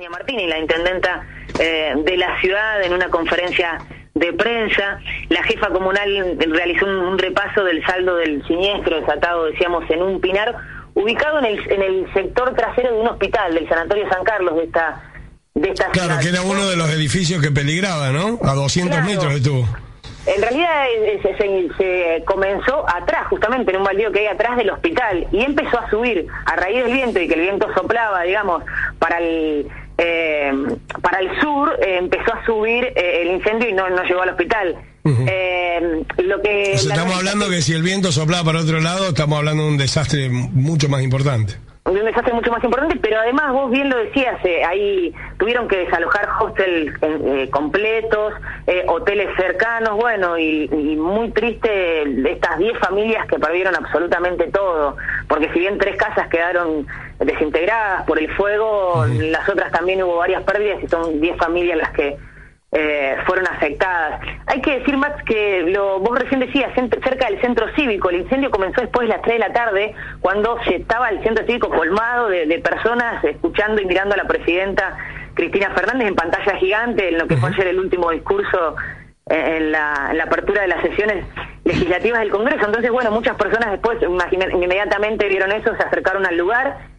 Eugenia Martini, la intendenta eh, de la ciudad, en una conferencia de prensa. La jefa comunal realizó un, un, repaso del saldo del siniestro desatado, decíamos, en un pinar, ubicado en el, en el sector trasero de un hospital, del Sanatorio San Carlos de esta, de esta Claro, ciudad. que era uno de los edificios que peligraba, ¿no? A 200 Claro. metros estuvo. En realidad eh, se, se- se comenzó atrás, justamente en un baldío que hay atrás del hospital, y empezó a subir a raíz del viento y que el viento soplaba, digamos, para el eh, para el sur, eh, empezó a subir eh, el incendio y no, no llegó al hospital. Eh, lo que estamos hablando que si el viento soplaba para otro lado, estamos hablando de un desastre mucho más importante. un desastre mucho más importante, pero además vos bien lo decías, eh, ahí tuvieron que desalojar hostels eh, completos, eh, hoteles cercanos, bueno, y, y muy triste estas 10 familias que perdieron absolutamente todo, porque si bien tres casas quedaron desintegradas por el fuego, las otras también hubo varias pérdidas y son 10 familias las que eh, fueron afectadas. Hay que decir, Max, que lo, vos recién decías, cerca del centro cívico, el incendio comenzó después de las 3 de la tarde, cuando se estaba el centro cívico colmado de, de personas escuchando y mirando a la presidenta Cristina Fernández en pantalla gigante, en lo que fue ayer el último discurso eh, en la, en la apertura de las sesiones legislativas del Congreso. Entonces, bueno, muchas personas después inmediatamente vieron eso, se acercaron al lugar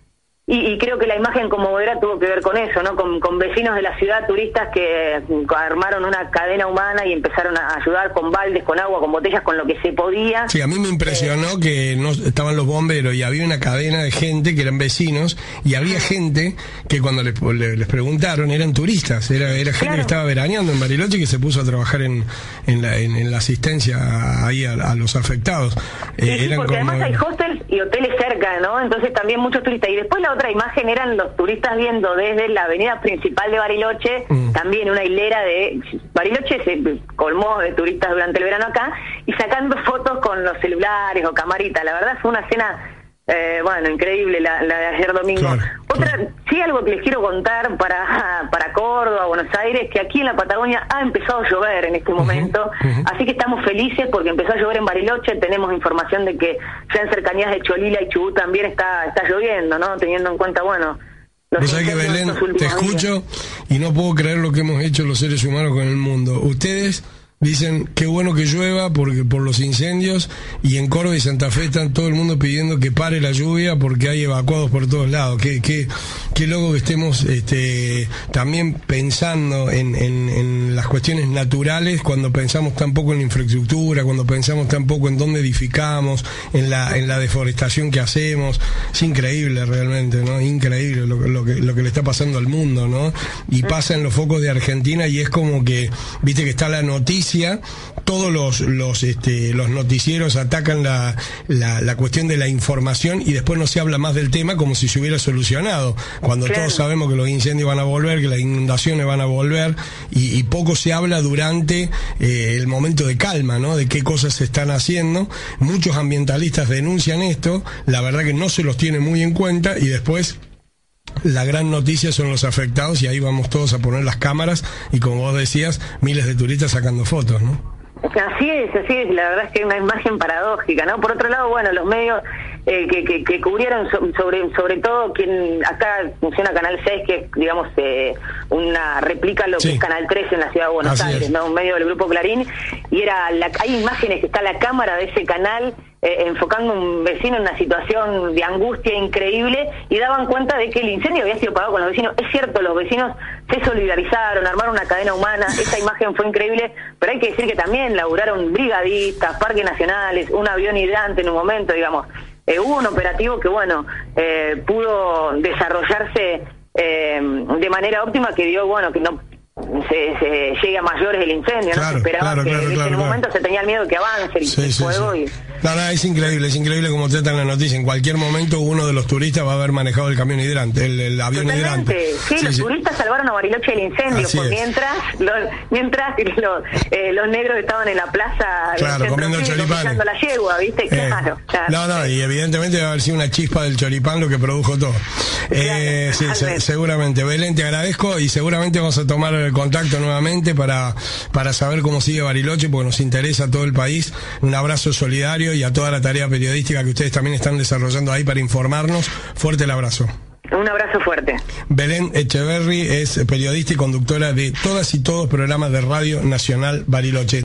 y, y creo que la imagen conmovedora tuvo que ver con eso, ¿no? Con, con vecinos de la ciudad, turistas que mm, armaron una cadena humana y empezaron a ayudar con baldes, con agua, con botellas, con lo que se podía. Sí, a mí me impresionó que no estaban los bomberos y había una cadena de gente que eran vecinos y había gente que cuando les, le- les preguntaron eran turistas, era, era gente Claro. que estaba veraneando en Bariloche y que se puso a trabajar en, en, la, en, en la asistencia ahí a, a los afectados. Eh, Sí, sí, eran porque como- además hay hostels y hoteles cerca, ¿no? Entonces también muchos turistas. Y después la otra imagen eran los turistas viendo desde la avenida principal de Bariloche, Mm. también una hilera de... Bariloche se colmó de turistas durante el verano acá y sacando fotos con los celulares o camaritas. La verdad fue una escena... eh, bueno, increíble la, la de ayer domingo. Claro, Otra, claro. sí, algo que les quiero contar para, para Córdoba, Buenos Aires, que aquí en la Patagonia ha empezado a llover en este momento, así que estamos felices porque empezó a llover en Bariloche, tenemos información de que ya en cercanías de Cholila y Chubut también está, está lloviendo, ¿no? Teniendo en cuenta, bueno... los Vos sabés que Belén, te días. escucho y no puedo creer lo que hemos hecho los seres humanos con el mundo. Ustedes dicen qué bueno que llueva porque por los incendios y en Córdoba y Santa Fe están todo el mundo pidiendo que pare la lluvia porque hay evacuados por todos lados. Qué, qué, qué loco que estemos este, también pensando en, en, en las cuestiones naturales cuando pensamos tan poco en la infraestructura, cuando pensamos tan poco en dónde edificamos, en la, en la deforestación que hacemos. Es increíble realmente, ¿no? Increíble lo, lo que, lo que le está pasando al mundo, ¿no? Y pasa en los focos de Argentina y es como que, viste que está la noticia, todos los, los, este, los noticieros atacan la, la, la cuestión de la información y después no se habla más del tema como si se hubiera solucionado. Cuando Claro. todos sabemos que los incendios van a volver, que las inundaciones van a volver y, y poco se habla durante eh, el momento de calma, ¿no? De qué cosas se están haciendo. Muchos ambientalistas denuncian esto, la verdad que no se los tiene muy en cuenta y después la gran noticia son los afectados y ahí vamos todos a poner las cámaras y como vos decías, miles de turistas sacando fotos, ¿no? Así es, así es, la verdad es que es una imagen paradójica, ¿no? Por otro lado, bueno, los medios eh, que, que, que cubrieron so- sobre sobre todo quien acá funciona Canal 6, que es, digamos, eh, una réplica a lo Sí. que es Canal 3 en la ciudad de Buenos Así Aires, es. ¿no? Un medio del Grupo Clarín, y era la, hay imágenes que está la cámara de ese canal eh, enfocando a un vecino en una situación de angustia increíble y daban cuenta de que el incendio había sido pagado con los vecinos. Es cierto, los vecinos se solidarizaron, armaron una cadena humana, esa imagen fue increíble, pero hay que decir que también laburaron brigadistas, parques nacionales, un avión hidrante en un momento, digamos. Eh, hubo un operativo que, bueno, eh, pudo desarrollarse eh, de manera óptima que dio, bueno, que no se, se llegue a mayores el incendio, ¿no? Claro, Se esperaba claro, que claro, en un momento se tenía miedo que avance el, Sí, el sí, fuego sí. y No, no, es increíble, es increíble como tratan la noticia. En cualquier momento uno de los turistas va a haber manejado el camión hidrante, el, avión hidrante. Sí, los turistas salvaron a Bariloche del incendio, por mientras los, mientras los, eh, los negros estaban en la plaza claro, comiendo choripán. la yegua, ¿viste? Eh, claro, No, no, y evidentemente debe haber sido una chispa del choripán lo que produjo todo. Eh, sí, seguramente. Belén, te agradezco y seguramente vamos a tomar el contacto nuevamente para, para saber cómo sigue Bariloche, porque nos interesa a todo el país. Un abrazo solidario y a toda la tarea periodística que ustedes también están desarrollando ahí para informarnos. Fuerte el abrazo. Un abrazo fuerte. Belén Echeverry es periodista y conductora de todas y todos programas de Radio Nacional Bariloche.